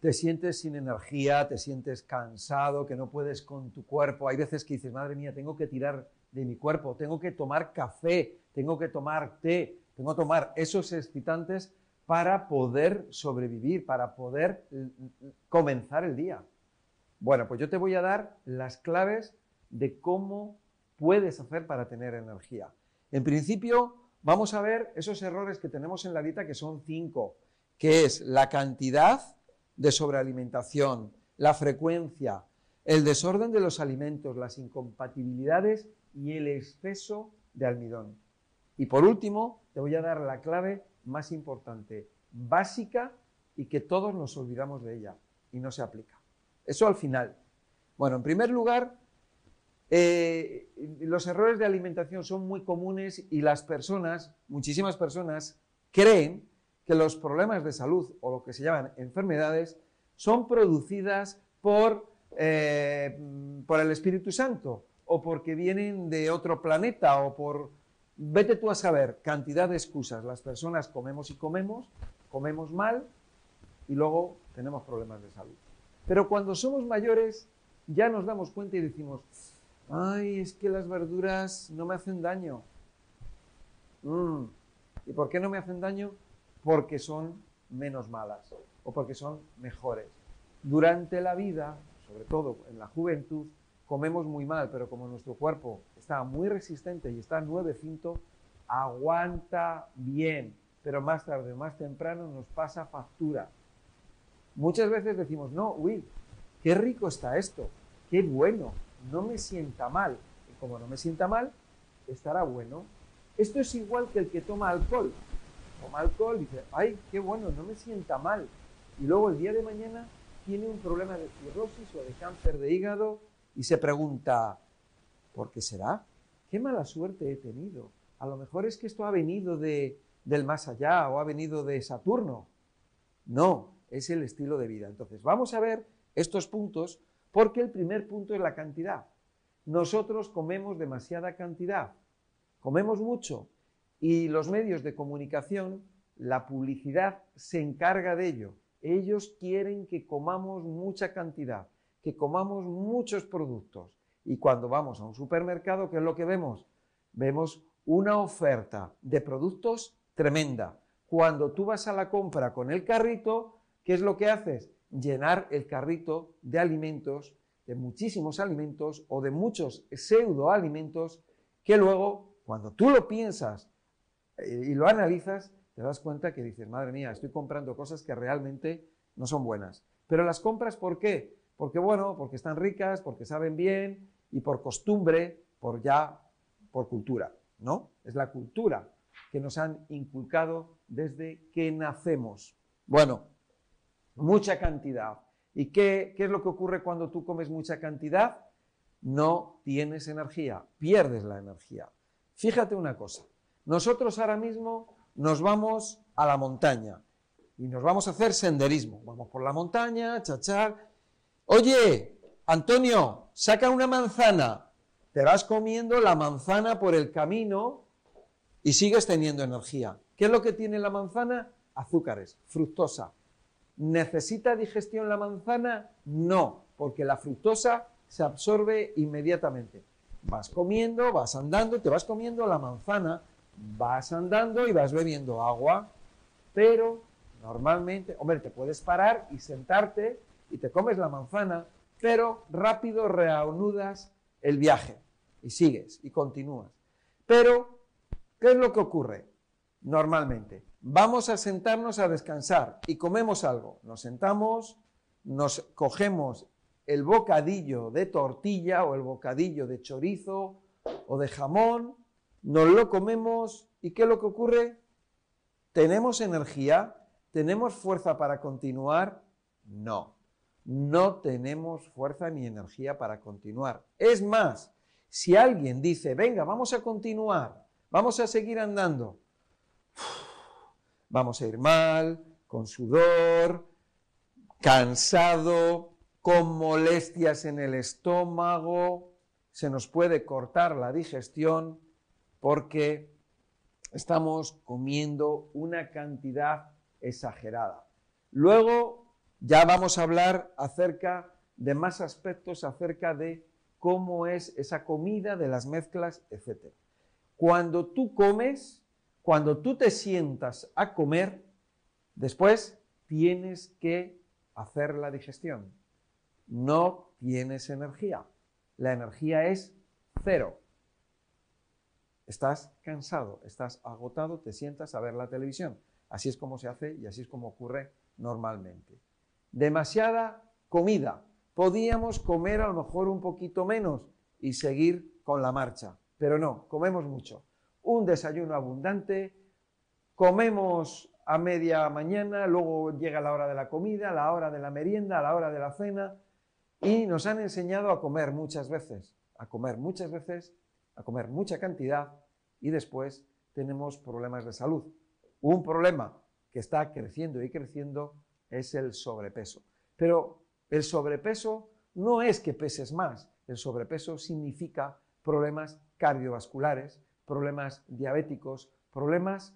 te sientes sin energía, te sientes cansado, que no puedes con tu cuerpo. Hay veces que dices, madre mía, tengo que tirar de mi cuerpo, tengo que tomar café, tengo que tomar té, tengo que tomar esos excitantes para poder sobrevivir, para poder comenzar el día. Bueno, pues yo te voy a dar las claves de cómo puedes hacer para tener energía. En principio, vamos a ver esos errores que tenemos en la dieta, que son cinco, que es la cantidad de sobrealimentación, la frecuencia, el desorden de los alimentos, las incompatibilidades y el exceso de almidón. Y por último, te voy a dar la clave más importante, básica y que todos nos olvidamos de ella y no se aplica. Eso al final. Bueno, en primer lugar, eh, los errores de alimentación son muy comunes y las personas, muchísimas personas, creen que los problemas de salud o lo que se llaman enfermedades son producidas por, eh, por el Espíritu Santo o porque vienen de otro planeta o por, vete tú a saber, cantidad de excusas. Las personas comemos y comemos, comemos mal y luego tenemos problemas de salud. Pero cuando somos mayores ya nos damos cuenta y decimos, ay, es que las verduras no me hacen daño. Mm. ¿Y por qué no me hacen daño? Porque son menos malas o porque son mejores. Durante la vida, sobre todo en la juventud, comemos muy mal, pero como nuestro cuerpo está muy resistente y está nuevecinto, aguanta bien, pero más tarde o más temprano nos pasa factura. Muchas veces decimos, no, uy, qué rico está esto, qué bueno, no me sienta mal. Y como no me sienta mal, estará bueno. Esto es igual que el que toma alcohol. Toma alcohol dice, ay, qué bueno, no me sienta mal. Y luego el día de mañana tiene un problema de cirrosis o de cáncer de hígado y se pregunta, ¿por qué será? ¿Qué mala suerte he tenido? A lo mejor es que esto ha venido de, del más allá o ha venido de Saturno. No, es el estilo de vida. Entonces, vamos a ver estos puntos porque el primer punto es la cantidad. Nosotros comemos demasiada cantidad, comemos mucho y los medios de comunicación, la publicidad se encarga de ello. Ellos quieren que comamos mucha cantidad, que comamos muchos productos. Y cuando vamos a un supermercado, ¿qué es lo que vemos? Vemos una oferta de productos tremenda. Cuando tú vas a la compra con el carrito, ¿qué es lo que haces? llenar el carrito de alimentos, de muchísimos alimentos o de muchos pseudoalimentos que luego, cuando tú lo piensas y lo analizas, te das cuenta que dices, madre mía, estoy comprando cosas que realmente no son buenas. Pero las compras, ¿por qué? Porque, bueno, porque están ricas, porque saben bien y por costumbre, por ya, por cultura, ¿no? Es la cultura que nos han inculcado desde que nacemos. Bueno, mucha cantidad. ¿Y qué, qué es lo que ocurre cuando tú comes mucha cantidad? No tienes energía, pierdes la energía. Fíjate una cosa, nosotros ahora mismo nos vamos a la montaña y nos vamos a hacer senderismo. Vamos por la montaña, chachar. Oye, Antonio, saca una manzana. Te vas comiendo la manzana por el camino y sigues teniendo energía. ¿Qué es lo que tiene la manzana? Azúcares, fructosa. ¿Necesita digestión la manzana? No, porque la fructosa se absorbe inmediatamente. Vas comiendo, vas andando, te vas comiendo la manzana, vas andando y vas bebiendo agua, pero normalmente, hombre, te puedes parar y sentarte y te comes la manzana, pero rápido reanudas el viaje y sigues y continúas. Pero, ¿qué es lo que ocurre normalmente? vamos a sentarnos a descansar y comemos algo. Nos sentamos, nos cogemos el bocadillo de tortilla o el bocadillo de chorizo o de jamón, nos lo comemos y ¿qué es lo que ocurre? ¿Tenemos energía? ¿Tenemos fuerza para continuar? No, no tenemos fuerza ni energía para continuar. Es más, si alguien dice, venga, vamos a continuar, vamos a seguir andando, vamos a ir mal, con sudor, cansado, con molestias en el estómago, se nos puede cortar la digestión porque estamos comiendo una cantidad exagerada. Luego, ya vamos a hablar acerca de más aspectos acerca de cómo es esa comida, de las mezclas, etc. Cuando tú comes, cuando tú te sientas a comer, después tienes que hacer la digestión. No tienes energía. La energía es cero. Estás cansado, estás agotado, te sientas a ver la televisión. Así es como se hace y así es como ocurre normalmente. Demasiada comida. Podíamos comer a lo mejor un poquito menos y seguir con la marcha, pero no, comemos mucho. Un desayuno abundante, comemos a media mañana, luego llega la hora de la comida, la hora de la merienda, la hora de la cena, y nos han enseñado a comer muchas veces, a comer muchas veces a comer mucha cantidad y después tenemos problemas de salud. Un problema que está creciendo y creciendo es el sobrepeso. Pero el sobrepeso no es que peses más, el sobrepeso significa problemas cardiovasculares, problemas diabéticos, problemas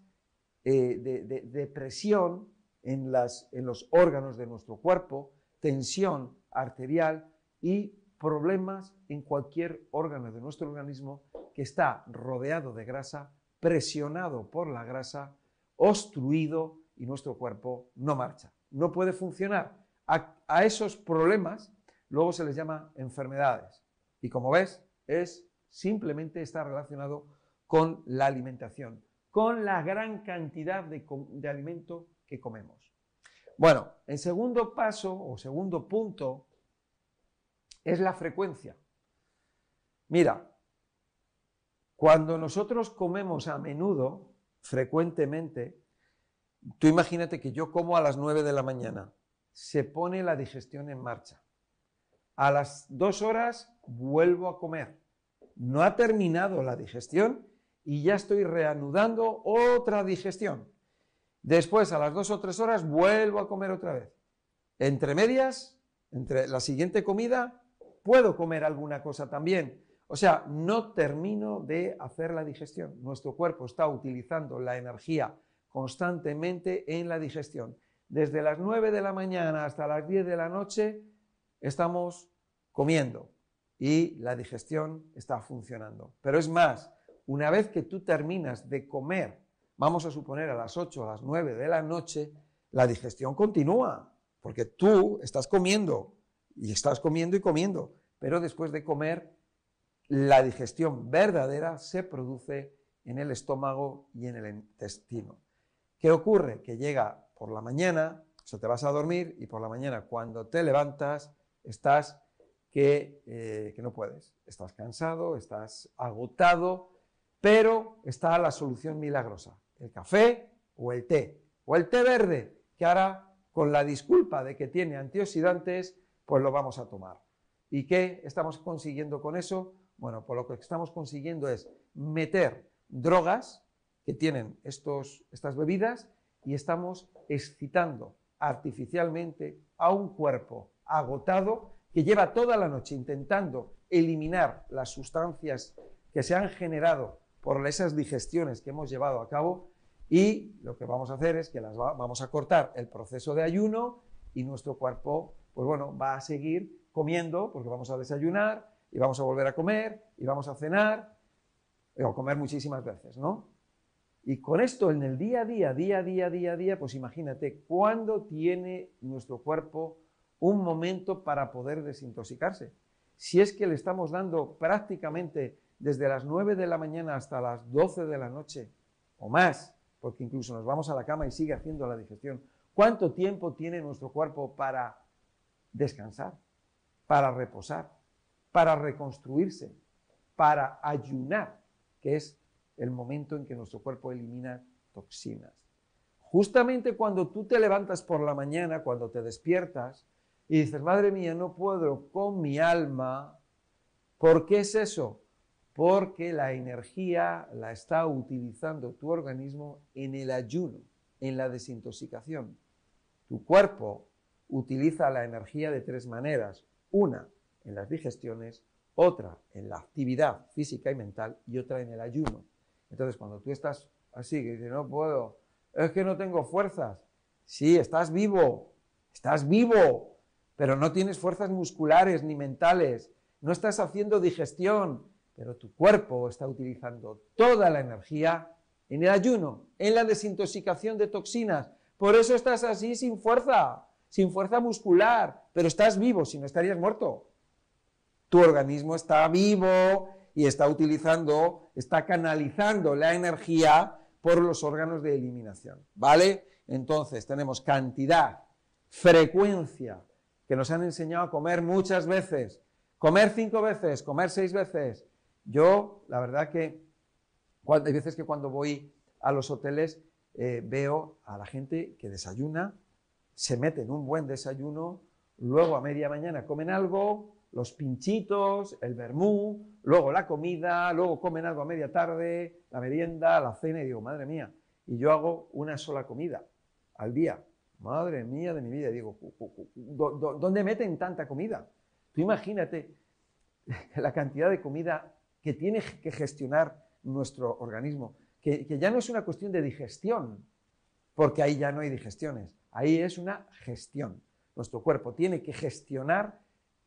eh, de, presión en, en los órganos de nuestro cuerpo, tensión arterial y problemas en cualquier órgano de nuestro organismo que está rodeado de grasa, presionado por la grasa, obstruido y nuestro cuerpo no marcha, no puede funcionar. A, esos problemas luego se les llama enfermedades. Y como ves, es simplemente está relacionado con la alimentación, con la gran cantidad de, de alimento que comemos. Bueno, el segundo paso o segundo punto es la frecuencia. Mira, cuando nosotros comemos a menudo, frecuentemente, tú imagínate que yo como a las 9 de la mañana, se pone la digestión en marcha. A las dos horas vuelvo a comer. No ha terminado la digestión y ya estoy reanudando otra digestión. Después, a las dos o tres horas, vuelvo a comer otra vez. Entre medias, entre la siguiente comida, puedo comer alguna cosa también. O sea, no termino de hacer la digestión. Nuestro cuerpo está utilizando la energía constantemente en la digestión. Desde las 9 de la mañana hasta las 10 de la noche estamos comiendo y la digestión está funcionando. Pero es más, una vez que tú terminas de comer, vamos a suponer a las 8 o a las 9 de la noche, la digestión continúa, porque tú estás comiendo y estás comiendo y comiendo, pero después de comer, la digestión verdadera se produce en el estómago y en el intestino. ¿Qué ocurre? Que llega por la mañana, o te vas a dormir y por la mañana cuando te levantas estás que, eh, que no puedes, estás cansado, estás agotado, pero está la solución milagrosa, el café o el té, o el té verde, que ahora con la disculpa de que tiene antioxidantes, pues lo vamos a tomar. ¿Y qué estamos consiguiendo con eso? Bueno, pues lo que estamos consiguiendo es meter drogas que tienen estos, estas bebidas y estamos excitando artificialmente a un cuerpo agotado que lleva toda la noche intentando eliminar las sustancias que se han generado por esas digestiones que hemos llevado a cabo y lo que vamos a hacer es que las vamos a cortar el proceso de ayuno y nuestro cuerpo pues bueno, va a seguir comiendo porque vamos a desayunar y vamos a volver a comer y vamos a cenar o comer muchísimas veces, ¿no? Y con esto en el día a día, día a día, día a día, pues imagínate cuándo tiene nuestro cuerpo un momento para poder desintoxicarse. Si es que le estamos dando prácticamente desde las 9 de la mañana hasta las 12 de la noche o más, porque incluso nos vamos a la cama y sigue haciendo la digestión, ¿cuánto tiempo tiene nuestro cuerpo para descansar, para reposar, para reconstruirse, para ayunar, que es el momento en que nuestro cuerpo elimina toxinas. Justamente cuando tú te levantas por la mañana, cuando te despiertas y dices, madre mía, no puedo con mi alma, ¿por qué es eso? Porque la energía la está utilizando tu organismo en el ayuno, en la desintoxicación. Tu cuerpo utiliza la energía de tres maneras. Una, en las digestiones, otra en la actividad física y mental y otra en el ayuno. Entonces, cuando tú estás así, que dices, no puedo, es que no tengo fuerzas, sí, estás vivo, Estás vivo, pero no tienes fuerzas musculares ni mentales. No estás haciendo digestión, pero tu cuerpo está utilizando toda la energía en el ayuno, en la desintoxicación de toxinas. Por eso estás así sin fuerza, sin fuerza muscular, pero estás vivo, si no estarías muerto. Tu organismo está vivo y está utilizando, está canalizando la energía por los órganos de eliminación. ¿Vale? Entonces tenemos cantidad, frecuencia, que nos han enseñado a comer muchas veces, comer cinco veces, comer seis veces. Yo, la verdad que hay veces que cuando voy a los hoteles eh, veo a la gente que desayuna, se mete en un buen desayuno, luego a media mañana comen algo, los pinchitos, el vermú, luego la comida, luego comen algo a media tarde, la merienda, la cena, y digo, madre mía, y yo hago una sola comida al día. Madre mía de mi vida, digo, ¿dónde meten tanta comida? Tú imagínate la cantidad de comida que tiene que gestionar nuestro organismo, que ya no es una cuestión de digestión, porque ahí ya no hay digestiones, ahí es una gestión. Nuestro cuerpo tiene que gestionar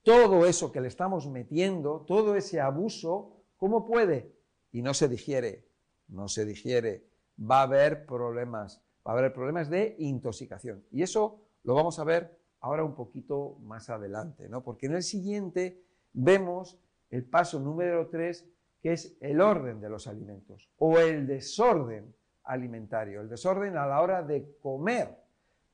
todo eso que le estamos metiendo, todo ese abuso, ¿cómo puede? Y no se digiere, no se digiere, va a haber problemas, va a haber problemas de intoxicación. Y eso lo vamos a ver ahora un poquito más adelante, ¿no? Porque en el siguiente vemos el paso número 3, que es el orden de los alimentos o el desorden alimentario, el desorden a la hora de comer.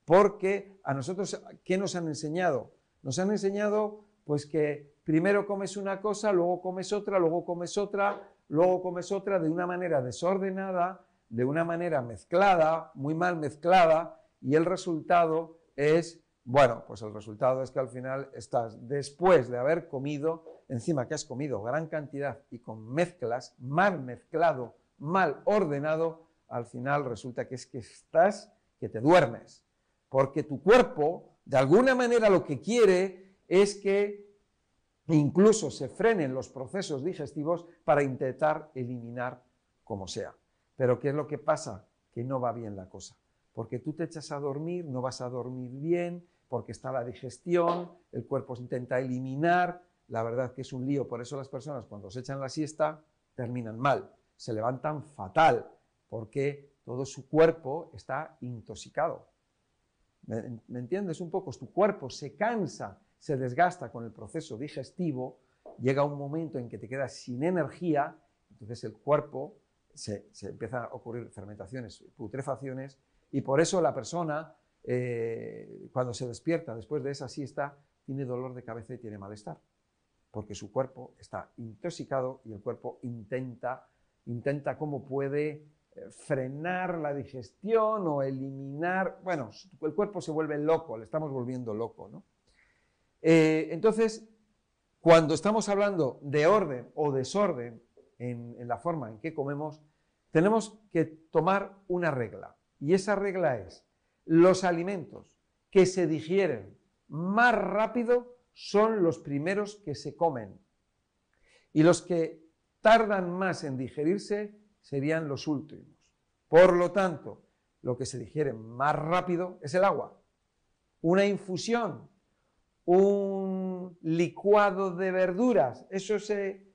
Porque a nosotros, ¿qué nos han enseñado? Nos han enseñado pues que primero comes una cosa, luego comes otra, luego comes otra, luego comes otra de una manera desordenada, de una manera mezclada, muy mal mezclada, y el resultado es, bueno, pues el resultado es que al final estás, después de haber comido, encima que has comido gran cantidad y con mezclas, mal mezclado, mal ordenado, al final resulta que es que estás, que te duermes, porque tu cuerpo, de alguna manera lo que quiere es que incluso se frenen los procesos digestivos para intentar eliminar como sea. Pero ¿qué es lo que pasa? Que no va bien la cosa. Porque tú te echas a dormir, no vas a dormir bien, porque está la digestión, el cuerpo intenta eliminar, la verdad que es un lío, por eso las personas cuando se echan la siesta terminan mal, se levantan fatal, porque todo su cuerpo está intoxicado. ¿Me, ¿Me entiendes un poco? Tu cuerpo se cansa se desgasta con el proceso digestivo, llega un momento en que te quedas sin energía, entonces el cuerpo se, empieza a ocurrir fermentaciones, putrefacciones, y por eso la persona, eh, cuando se despierta después de esa siesta, tiene dolor de cabeza y tiene malestar, porque su cuerpo está intoxicado y el cuerpo intenta, intenta cómo puede frenar la digestión o eliminar, bueno, el cuerpo se vuelve loco, le estamos volviendo loco, ¿no? Eh, entonces, cuando estamos hablando de orden o desorden en, la forma en que comemos, tenemos que tomar una regla. Y esa regla es, los alimentos que se digieren más rápido son los primeros que se comen. Y los que tardan más en digerirse serían los últimos. Por lo tanto, lo que se digiere más rápido es el agua. Una infusión un licuado de verduras, eso se,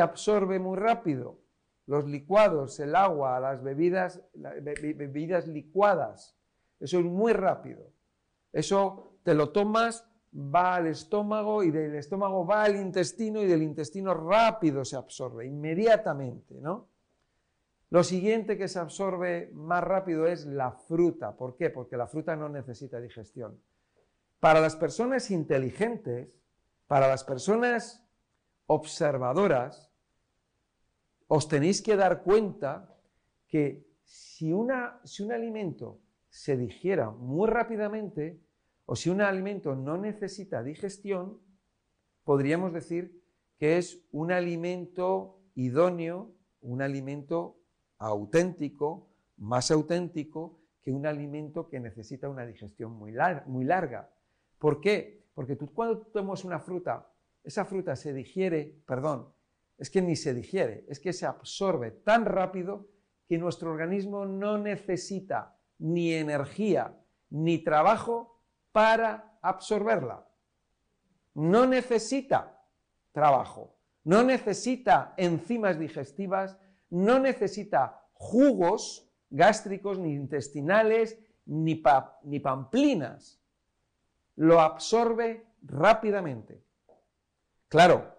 absorbe muy rápido. Los licuados, el agua, las bebidas, bebidas licuadas, eso es muy rápido. Eso te lo tomas, va al estómago y del estómago va al intestino y del intestino rápido se absorbe, inmediatamente, ¿no? Lo siguiente que se absorbe más rápido es la fruta. ¿Por qué? Porque la fruta no necesita digestión. Para las personas inteligentes, para las personas observadoras, os tenéis que dar cuenta que si, un alimento se digiera muy rápidamente o si un alimento no necesita digestión, podríamos decir que es un alimento idóneo, un alimento auténtico, más auténtico que un alimento que necesita una digestión muy, larga. ¿Por qué? Porque cuando tomas una fruta, esa fruta se digiere, perdón, es que ni se digiere, es que se absorbe tan rápido que nuestro organismo no necesita ni energía ni trabajo para absorberla. No necesita trabajo, no necesita enzimas digestivas, no necesita jugos gástricos, ni intestinales, ni, ni pamplinas. Lo absorbe rápidamente. Claro,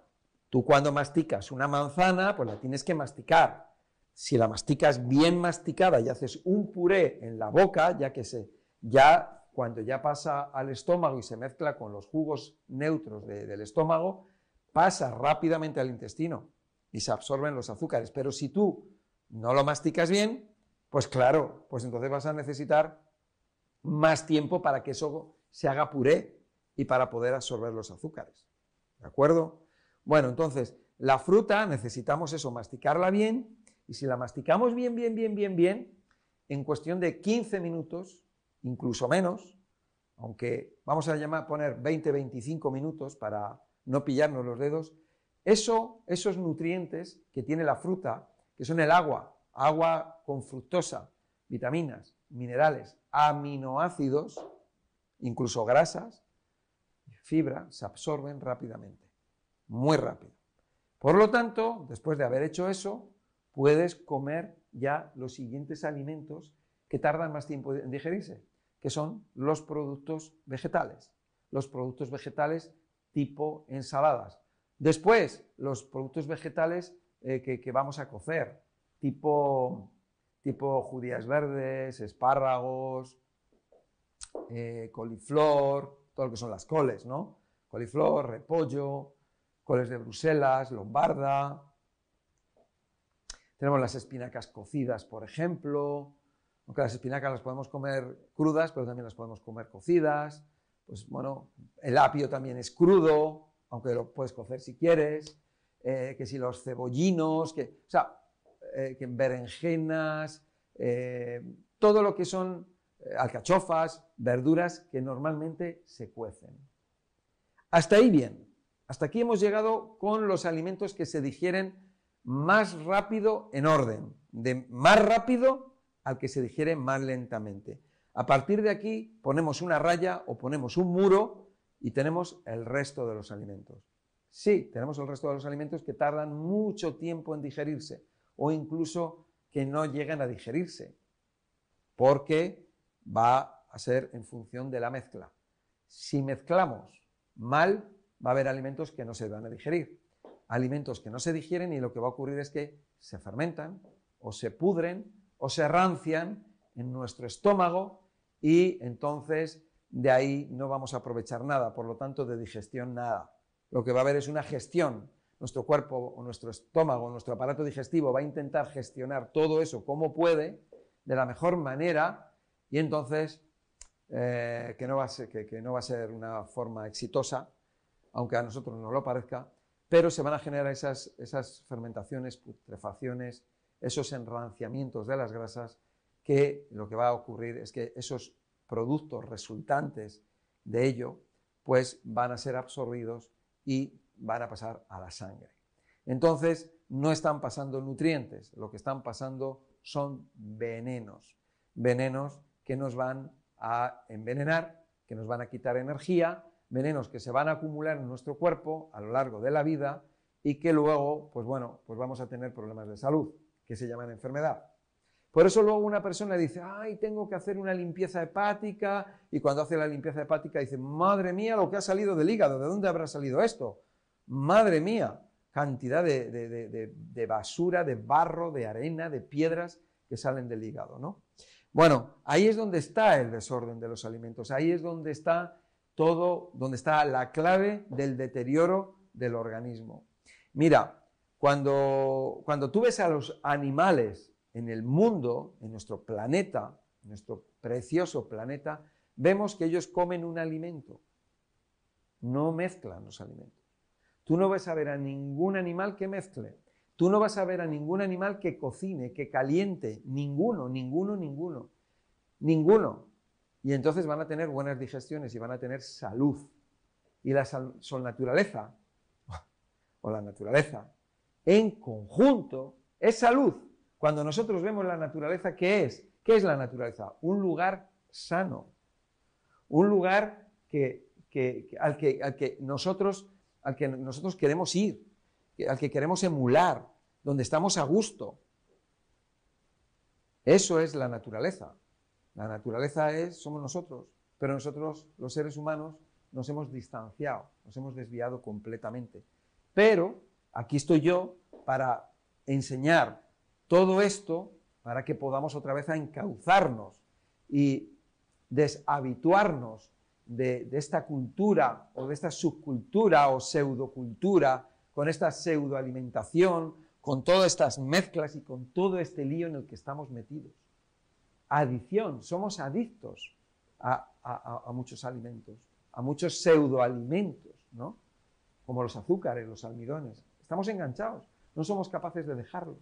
tú cuando masticas una manzana, pues la tienes que masticar. Si la masticas bien masticada y haces un puré en la boca, ya que se, ya cuando ya pasa al estómago y se mezcla con los jugos neutros del estómago, pasa rápidamente al intestino y se absorben los azúcares. Pero si tú no lo masticas bien, pues claro, pues entonces vas a necesitar más tiempo para que eso se haga puré y para poder absorber los azúcares. ¿De acuerdo? Bueno, entonces, la fruta necesitamos eso, masticarla bien, y si la masticamos bien, bien, bien, bien, bien, en cuestión de 15 minutos, incluso menos, aunque vamos a llamar, poner 20, 25 minutos para no pillarnos los dedos, eso, esos nutrientes que tiene la fruta, que son el agua, agua con fructosa, vitaminas, minerales, aminoácidos, incluso grasas, fibra, se absorben rápidamente, muy rápido. Por lo tanto, después de haber hecho eso, puedes comer ya los siguientes alimentos que tardan más tiempo en digerirse, que son los productos vegetales. Los productos vegetales tipo ensaladas. Después, los productos vegetales eh, que vamos a cocer, tipo, tipo judías verdes, espárragos, eh, coliflor, todo lo que son las coles, ¿no? Coliflor, repollo, coles de Bruselas, lombarda. Tenemos las espinacas cocidas, por ejemplo, aunque las espinacas las podemos comer crudas, pero también las podemos comer cocidas. Pues bueno, el apio también es crudo, aunque lo puedes cocer si quieres. Eh, que si los cebollinos, que, o sea, eh, berenjenas, eh, todo lo que son alcachofas, verduras que normalmente se cuecen. Hasta ahí bien. Hasta aquí hemos llegado con los alimentos que se digieren más rápido en orden, de más rápido al que se digiere más lentamente. A partir de aquí ponemos una raya o ponemos un muro y tenemos el resto de los alimentos. Sí, tenemos el resto de los alimentos que tardan mucho tiempo en digerirse o incluso que no llegan a digerirse, porque va a ser en función de la mezcla. Si mezclamos mal, va a haber alimentos que no se van a digerir, alimentos que no se digieren y lo que va a ocurrir es que se fermentan o se pudren o se rancian en nuestro estómago y entonces de ahí no vamos a aprovechar nada, por lo tanto de digestión nada. Lo que va a haber es una gestión nuestro cuerpo o nuestro estómago, nuestro aparato digestivo va a intentar gestionar todo eso como puede, de la mejor manera, y entonces eh, que, no va a ser, que, no va a ser una forma exitosa, aunque a nosotros no lo parezca, pero se van a generar esas, esas fermentaciones, putrefacciones, esos enranciamientos de las grasas, que lo que va a ocurrir es que esos productos resultantes de ello, pues van a ser absorbidos y van a pasar a la sangre. Entonces, no están pasando nutrientes, lo que están pasando son venenos, venenos que nos van a envenenar, que nos van a quitar energía, venenos que se van a acumular en nuestro cuerpo a lo largo de la vida y que luego, pues bueno, pues vamos a tener problemas de salud, que se llaman enfermedad. Por eso luego una persona dice, ay, tengo que hacer una limpieza hepática, y cuando hace la limpieza hepática dice, madre mía, lo que ha salido del hígado, ¿de dónde habrá salido esto? Madre mía, cantidad de, basura, de barro, de arena, de piedras que salen del hígado, ¿no? Bueno, ahí es donde está el desorden de los alimentos, ahí es donde está todo, donde está la clave del deterioro del organismo. Mira, cuando, cuando tú ves a los animales en el mundo, en nuestro planeta, nuestro precioso planeta, vemos que ellos comen un alimento, no mezclan los alimentos. Tú no vas a ver a ningún animal que mezcle. Tú no vas a ver a ningún animal que cocine, que caliente. Ninguno, ninguno, ninguno. Ninguno. Y entonces van a tener buenas digestiones y van a tener salud. Y la son naturaleza, o la naturaleza, en conjunto, es salud. Cuando nosotros vemos la naturaleza, ¿qué es? ¿Qué es la naturaleza? Un lugar sano. Un lugar que, al, que, nosotros, al que nosotros queremos ir, al que queremos emular, donde estamos a gusto. Eso es la naturaleza. La naturaleza es, somos nosotros, pero nosotros, los seres humanos, nos hemos distanciado, nos hemos desviado completamente. Pero aquí estoy yo para enseñar todo esto para que podamos otra vez encauzarnos y deshabituarnos de, esta cultura o de esta subcultura o pseudocultura, con esta pseudoalimentación, con todas estas mezclas y con todo este lío en el que estamos metidos. Adicción, somos adictos a, a muchos alimentos, a muchos pseudoalimentos, ¿no? Como los azúcares, los almidones. Estamos enganchados, no somos capaces de dejarlos.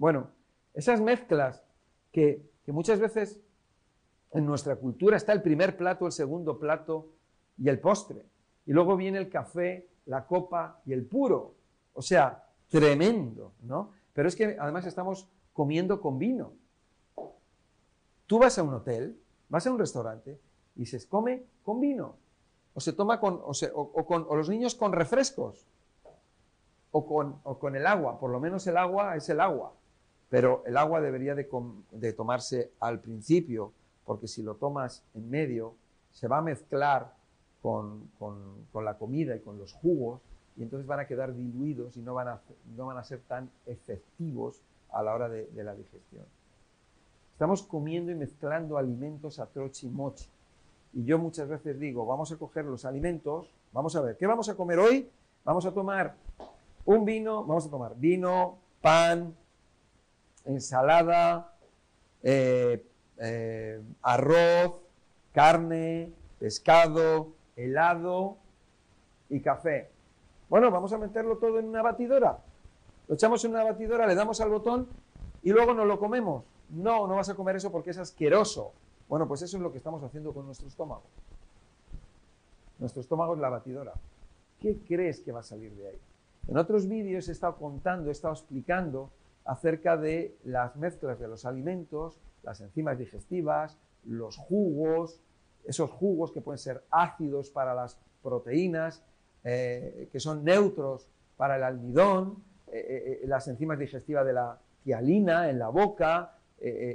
Bueno, esas mezclas que, muchas veces en nuestra cultura está el primer plato, el segundo plato y el postre. Y luego viene el café, la copa y el puro. O sea, tremendo, ¿no? Pero es que además estamos comiendo con vino. Tú vas a un hotel, vas a un restaurante y se come con vino. O se toma con, o, con, o los niños con refrescos. O con, o con el agua. Por lo menos el agua es el agua. Pero el agua debería de, tomarse al principio, porque si lo tomas en medio, se va a mezclar con, la comida y con los jugos, y entonces van a quedar diluidos y no van a, no van a ser tan efectivos a la hora de, la digestión. Estamos comiendo y mezclando alimentos a troche y moche. Y yo muchas veces digo, vamos a coger los alimentos, vamos a ver, ¿qué vamos a comer hoy? Vamos a tomar un vino, vamos a tomar vino, pan, ensalada, eh, eh, arroz, carne, pescado, helado y café. Bueno, vamos a meterlo todo en una batidora. Lo echamos en una batidora, le damos al botón y luego nos lo comemos. No, no vas a comer eso porque es asqueroso. Bueno, pues eso es lo que estamos haciendo con nuestro estómago. Nuestro estómago es la batidora. ¿Qué crees que va a salir de ahí? En otros vídeos he estado contando, he estado explicando acerca de las mezclas de los alimentos, las enzimas digestivas, los jugos, esos jugos que pueden ser ácidos para las proteínas, eh, que son neutros para el almidón, eh, eh, las enzimas digestivas de la tialina en la boca,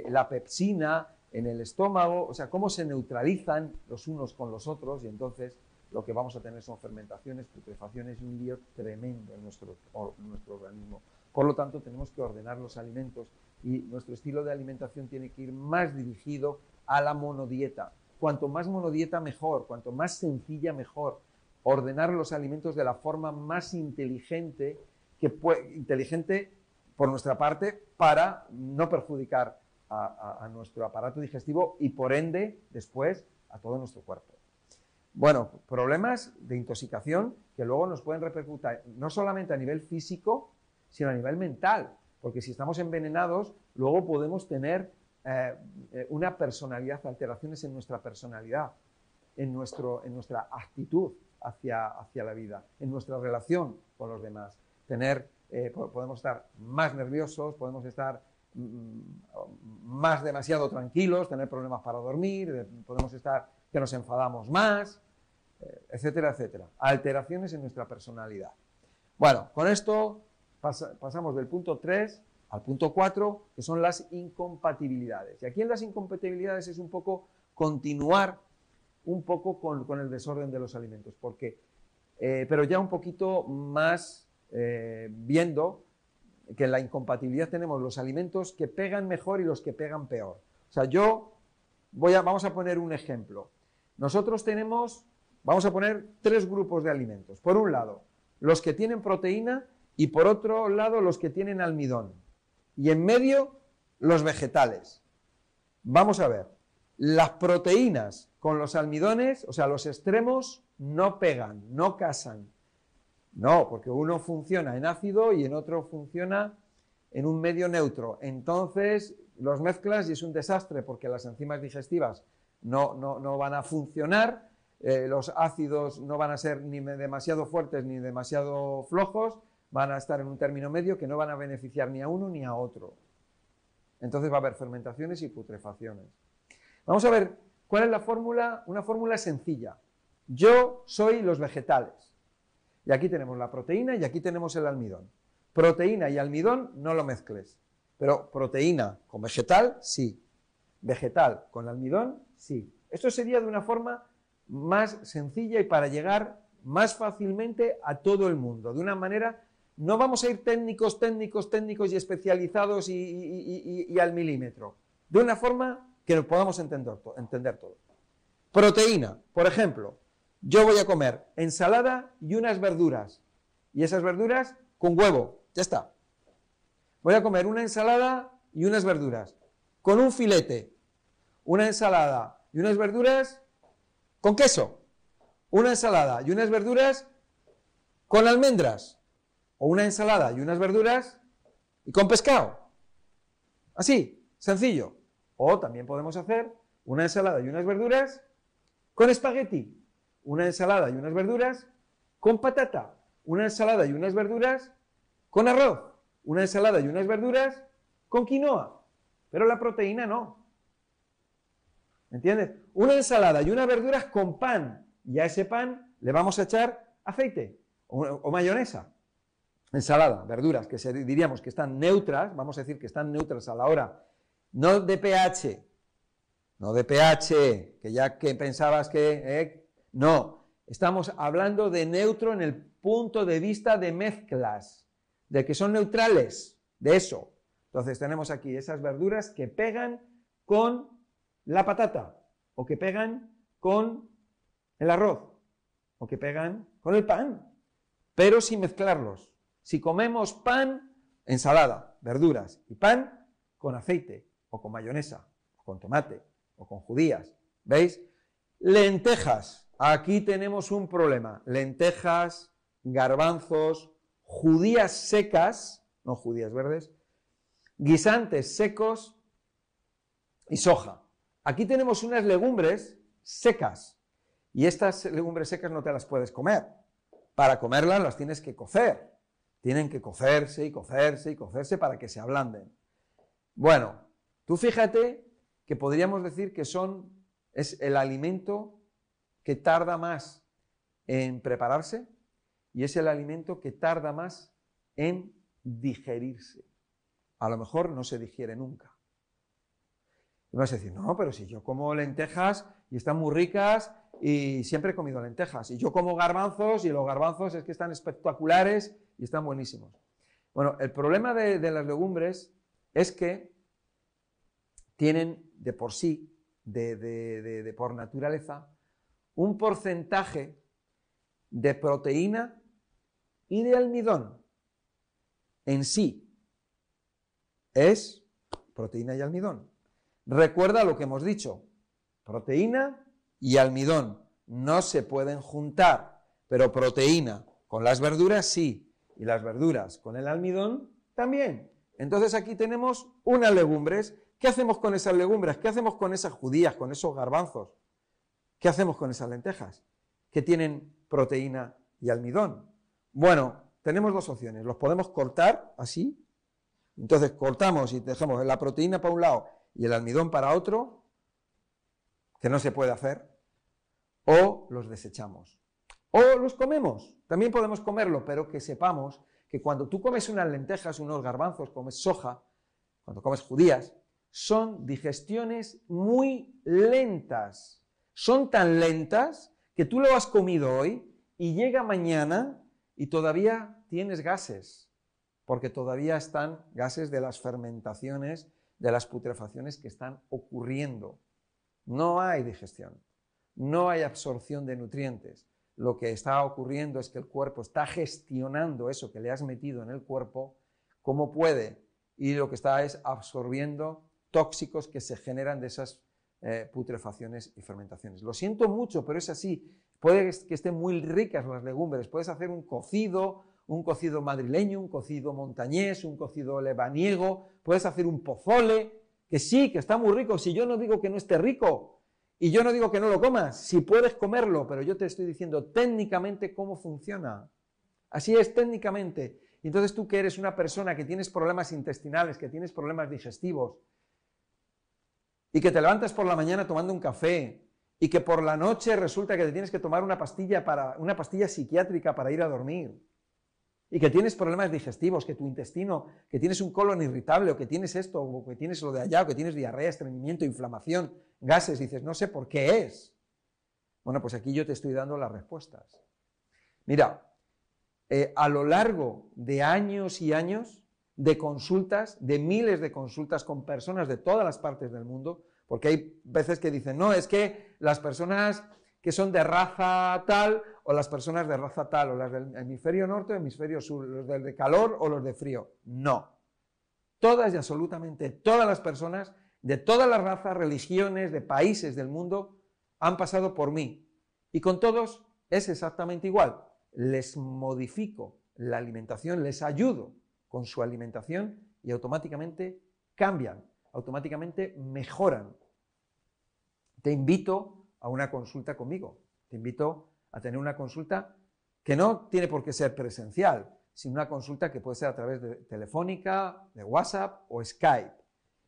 la pepsina en el estómago, o sea, cómo se neutralizan los unos con los otros y entonces lo que vamos a tener son fermentaciones, putrefacciones y un lío tremendo en nuestro, en nuestro organismo. Por lo tanto, tenemos que ordenar los alimentos y nuestro estilo de alimentación tiene que ir más dirigido a la monodieta. Cuanto más monodieta, mejor. Cuanto más sencilla, mejor. Ordenar los alimentos de la forma más inteligente, que inteligente por nuestra parte, para no perjudicar a, nuestro aparato digestivo y por ende, después, a todo nuestro cuerpo. Bueno, problemas de intoxicación que luego nos pueden repercutir no solamente a nivel físico, sino a nivel mental, porque si estamos envenenados, luego podemos tener eh, eh, una personalidad, alteraciones en nuestra personalidad, en, nuestro, en nuestra actitud hacia, hacia la vida, en nuestra relación con los demás. Tener, eh, podemos estar más nerviosos, podemos estar mm, más demasiado tranquilos, tener problemas para dormir, podemos estar que nos enfadamos más, etcétera, etcétera. Alteraciones en nuestra personalidad. Bueno, con esto pasamos del punto 3 al punto 4, que son las incompatibilidades. Y aquí en las incompatibilidades es un poco continuar un poco con, el desorden de los alimentos, porque, eh, pero ya un poquito más eh, viendo que en la incompatibilidad tenemos los alimentos que pegan mejor y los que pegan peor. O sea, yo voy vamos a poner un ejemplo. Nosotros tenemos, vamos a poner tres grupos de alimentos. Por un lado, los que tienen proteína y por otro lado los que tienen almidón. Y en medio los vegetales. Vamos a ver, las proteínas con los almidones, o sea, los extremos no pegan, no casan. No, porque uno funciona en ácido y en otro funciona en un medio neutro. Entonces los mezclas y es un desastre porque las enzimas digestivas no, no, van a funcionar, eh, los ácidos no van a ser ni demasiado fuertes ni demasiado flojos van a estar en un término medio que no van a beneficiar ni a uno ni a otro. Entonces va a haber fermentaciones y putrefacciones. Vamos a ver cuál es la fórmula, una fórmula sencilla. Yo soy los vegetales. Y aquí tenemos la proteína y aquí tenemos el almidón. Proteína y almidón no lo mezcles. Pero proteína con vegetal, sí. Vegetal con almidón, sí. Esto sería de una forma más sencilla y para llegar más fácilmente a todo el mundo. De una manera, no vamos a ir técnicos, técnicos, técnicos y especializados y, al milímetro. De una forma que podamos entender, entender todo. Proteína, por ejemplo, yo voy a comer ensalada y unas verduras. Y esas verduras con huevo. Ya está. Voy a comer una ensalada y unas verduras. Con un filete. Una ensalada y unas verduras con queso. Una ensalada y unas verduras con almendras. O una ensalada y unas verduras y con pescado. Así, sencillo. O también podemos hacer una ensalada y unas verduras con espagueti. Una ensalada y unas verduras con patata. Una ensalada y unas verduras con arroz una ensalada y unas verduras con quinoa, pero la proteína no. ¿Entiendes? Una ensalada y unas verduras con pan, y a ese pan le vamos a echar aceite o, mayonesa. Ensalada, verduras que diríamos que están neutras, vamos a decir que están neutras a la hora, no de pH, no de pH, que ya que pensabas que... Eh, no, estamos hablando de neutro en el punto de vista de mezclas de que son neutrales, de eso. Entonces tenemos aquí esas verduras que pegan con la patata, o que pegan con el arroz, o que pegan con el pan, pero sin mezclarlos. Si comemos pan, ensalada, verduras y pan con aceite, o con mayonesa, o con tomate, o con judías, ¿veis? Lentejas, aquí tenemos un problema. Lentejas, garbanzos, judías secas, no judías verdes, guisantes secos y soja. Aquí tenemos unas legumbres secas y estas legumbres secas no te las puedes comer. Para comerlas las tienes que cocer. Tienen que cocerse y cocerse y cocerse para que se ablanden. Bueno, tú fíjate que podríamos decir que son es el alimento que tarda más en prepararse y es el alimento que tarda más en digerirse. A lo mejor no se digiere nunca. Y vas a decir, no, pero si yo como lentejas y están muy ricas y siempre he comido lentejas. Y yo como garbanzos y los garbanzos es que están espectaculares y están buenísimos. Bueno, el problema de, las legumbres es que tienen de por sí, de por naturaleza, un porcentaje de proteína y de almidón en sí es proteína y almidón. Recuerda lo que hemos dicho, proteína y almidón no se pueden juntar, pero proteína con las verduras sí, y las verduras con el almidón también. Entonces aquí tenemos unas legumbres. ¿Qué hacemos con esas legumbres? ¿Qué hacemos con esas judías, con esos garbanzos? ¿Qué hacemos con esas lentejas? Que tienen proteína y almidón. Bueno, tenemos dos opciones. Los podemos cortar así. Entonces cortamos y dejamos la proteína para un lado y el almidón para otro, que no se puede hacer. O los desechamos. O los comemos. También podemos comerlo, pero que sepamos que cuando tú comes unas lentejas, unos garbanzos, comes soja, cuando comes judías, son digestiones muy lentas. Son tan lentas que tú lo has comido hoy y llega mañana y todavía tienes gases, porque todavía están gases de las fermentaciones, de las putrefacciones que están ocurriendo. No hay digestión, no hay absorción de nutrientes. Lo que está ocurriendo es que el cuerpo está gestionando eso que le has metido en el cuerpo como puede y lo que está es absorbiendo tóxicos que se generan de esas eh, putrefacciones y fermentaciones. Lo siento mucho, pero es así. Puede que estén muy ricas las legumbres. Puedes hacer un cocido, un cocido madrileño, un cocido montañés, un cocido lebaniego. Puedes hacer un pozole, que sí, que está muy rico. Si yo no digo que no esté rico y yo no digo que no lo comas, si puedes comerlo, pero yo te estoy diciendo técnicamente cómo funciona. Así es técnicamente. Entonces tú que eres una persona que tienes problemas intestinales, que tienes problemas digestivos, y que te levantas por la mañana tomando un café, y que por la noche resulta que te tienes que tomar una pastilla, para, una pastilla psiquiátrica para ir a dormir, y que tienes problemas digestivos, que tu intestino, que tienes un colon irritable, o que tienes esto, o que tienes lo de allá, o que tienes diarrea, estreñimiento, inflamación, gases, dices, no sé por qué es. Bueno, pues aquí yo te estoy dando las respuestas. Mira, eh, a lo largo de años y años de consultas, de miles de consultas con personas de todas las partes del mundo, porque hay veces que dicen, no, es que las personas que son de raza tal o las personas de raza tal, o las del hemisferio norte o hemisferio sur, los del de calor o los de frío. No. Todas y absolutamente todas las personas de todas las razas, religiones, de países del mundo han pasado por mí. Y con todos es exactamente igual. Les modifico la alimentación, les ayudo con su alimentación y automáticamente cambian, automáticamente mejoran. Te invito a una consulta conmigo. Te invito a tener una consulta que no tiene por qué ser presencial, sino una consulta que puede ser a través de telefónica, de WhatsApp o Skype,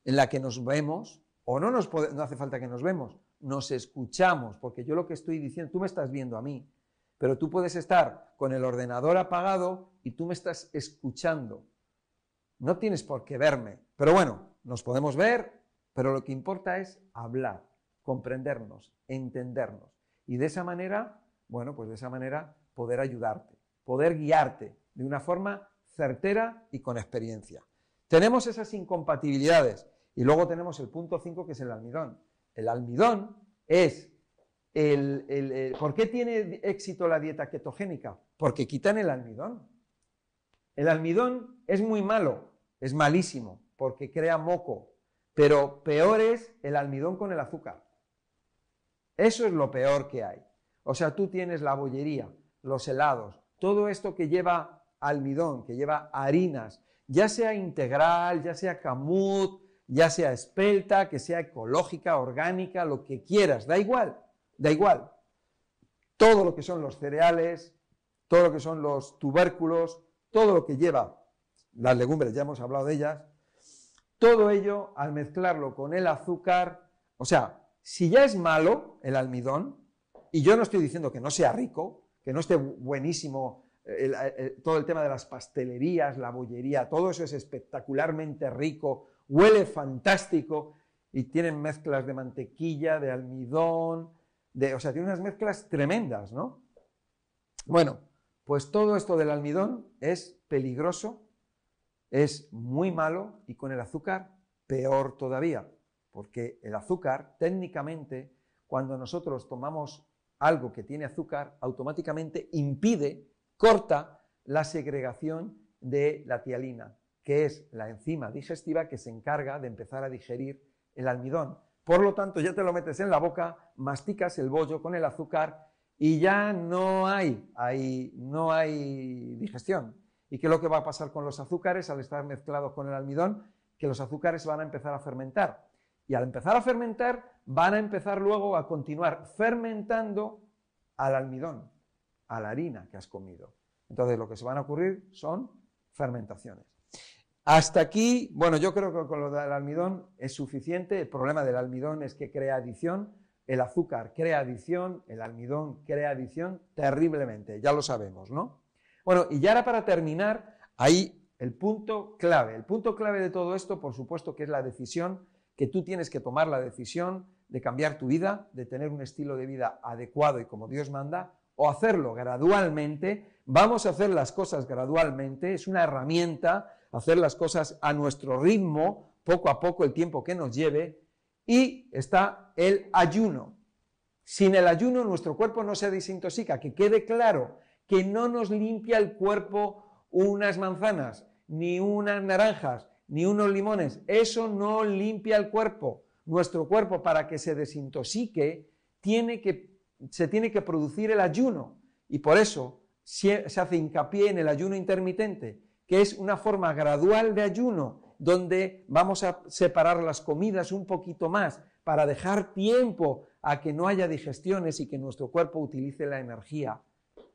en la que nos vemos, o no, nos no hace falta que nos vemos, nos escuchamos, porque yo lo que estoy diciendo, tú me estás viendo a mí, pero tú puedes estar con el ordenador apagado y tú me estás escuchando. No tienes por qué verme, pero bueno, nos podemos ver, pero lo que importa es hablar comprendernos, entendernos. Y de esa manera, bueno, pues de esa manera poder ayudarte, poder guiarte de una forma certera y con experiencia. Tenemos esas incompatibilidades y luego tenemos el punto 5 que es el almidón. El almidón es el, ¿Por qué tiene éxito la dieta ketogénica? Porque quitan el almidón. El almidón es muy malo, es malísimo, porque crea moco, pero peor es el almidón con el azúcar. Eso es lo peor que hay. O sea, tú tienes la bollería, los helados, todo esto que lleva almidón, que lleva harinas, ya sea integral, ya sea camut, ya sea espelta, que sea ecológica, orgánica, lo que quieras, da igual, da igual. Todo lo que son los cereales, todo lo que son los tubérculos, todo lo que lleva las legumbres, ya hemos hablado de ellas, todo ello al mezclarlo con el azúcar, o sea, si ya es malo el almidón, y yo no estoy diciendo que no sea rico, que no esté buenísimo todo el tema de las pastelerías, la bollería, todo eso es espectacularmente rico, huele fantástico y tienen mezclas de mantequilla, de almidón, de, o sea, tiene unas mezclas tremendas, ¿no? Bueno, pues todo esto del almidón es peligroso, es muy malo y con el azúcar peor todavía porque el azúcar, técnicamente, cuando nosotros tomamos algo que tiene azúcar, automáticamente impide, corta la segregación de la tialina, que es la enzima digestiva que se encarga de empezar a digerir el almidón. Por lo tanto, ya te lo metes en la boca, masticas el bollo con el azúcar y ya no hay, no hay digestión. ¿Y qué es lo que va a pasar con los azúcares al estar mezclados con el almidón? Que los azúcares van a empezar a fermentar y al empezar a fermentar, van a empezar luego a continuar fermentando al almidón, a la harina que has comido. Entonces lo que se van a ocurrir son fermentaciones. Hasta aquí, bueno, yo creo que con lo del almidón es suficiente. El problema del almidón es que crea adición. El azúcar crea adición, el almidón crea adición terriblemente, ya lo sabemos, ¿no? Bueno, y ya ahora para terminar, ahí el punto clave. El punto clave de todo esto, por supuesto, que es la decisión que tú tienes que tomar la decisión de cambiar tu vida, de tener un estilo de vida adecuado y como Dios manda, o hacerlo gradualmente. Vamos a hacer las cosas gradualmente, es una herramienta hacer las cosas a nuestro ritmo, poco a poco el tiempo que nos lleve, y está el ayuno. Sin el ayuno nuestro cuerpo no se desintoxica, que quede claro que no nos limpia el cuerpo unas manzanas, ni unas naranjas, ni unos limones. Eso no limpia el cuerpo. Nuestro cuerpo, para que se desintoxique, tiene que, se tiene que producir el ayuno. Y por eso se hace hincapié en el ayuno intermitente, que es una forma gradual de ayuno, donde vamos a separar las comidas un poquito más para dejar tiempo a que no haya digestiones y que nuestro cuerpo utilice la energía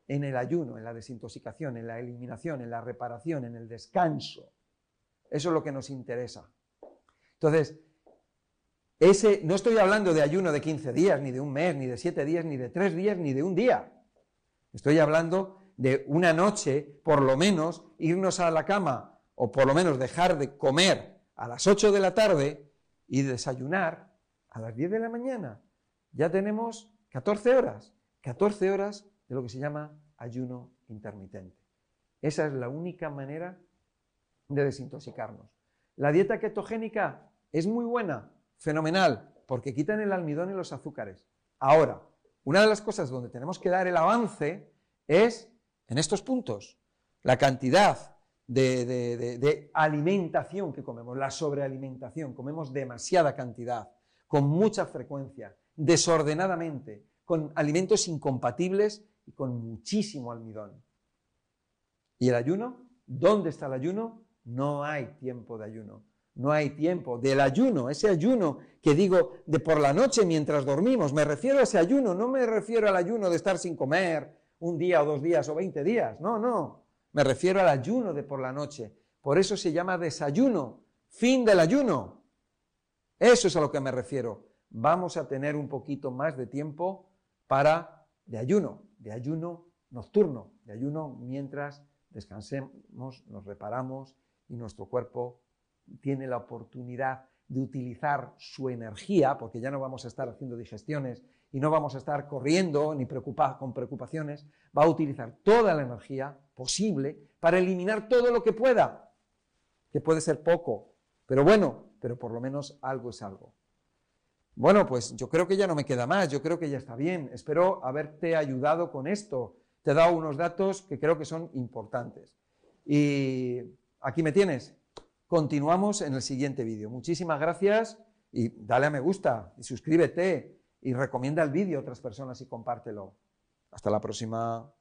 en el ayuno, en la desintoxicación, en la eliminación, en la reparación, en el descanso. Eso es lo que nos interesa. Entonces, ese, no estoy hablando de ayuno de 15 días, ni de un mes, ni de 7 días, ni de 3 días, ni de un día. Estoy hablando de una noche, por lo menos, irnos a la cama, o por lo menos dejar de comer a las 8 de la tarde y desayunar a las 10 de la mañana. Ya tenemos 14 horas, 14 horas de lo que se llama ayuno intermitente. Esa es la única manera de desintoxicarnos. La dieta ketogénica es muy buena, fenomenal, porque quitan el almidón y los azúcares. Ahora, una de las cosas donde tenemos que dar el avance es en estos puntos. La cantidad de, alimentación que comemos, la sobrealimentación, comemos demasiada cantidad, con mucha frecuencia, desordenadamente, con alimentos incompatibles y con muchísimo almidón. ¿Y el ayuno? ¿Dónde está el ayuno? No hay tiempo de ayuno. No hay tiempo del ayuno, ese ayuno que digo de por la noche mientras dormimos. Me refiero a ese ayuno, no me refiero al ayuno de estar sin comer un día o dos días o veinte días. No, no. Me refiero al ayuno de por la noche. Por eso se llama desayuno, fin del ayuno. Eso es a lo que me refiero. Vamos a tener un poquito más de tiempo para de ayuno, de ayuno nocturno, de ayuno mientras descansemos, nos reparamos y nuestro cuerpo tiene la oportunidad de utilizar su energía, porque ya no vamos a estar haciendo digestiones y no vamos a estar corriendo ni con preocupaciones, va a utilizar toda la energía posible para eliminar todo lo que pueda, que puede ser poco, pero bueno, pero por lo menos algo es algo. Bueno, pues yo creo que ya no me queda más, yo creo que ya está bien. Espero haberte ayudado con esto. Te he dado unos datos que creo que son importantes. Y aquí me tienes. Continuamos en el siguiente vídeo. Muchísimas gracias y dale a me gusta y suscríbete y recomienda el vídeo a otras personas y compártelo. Hasta la próxima.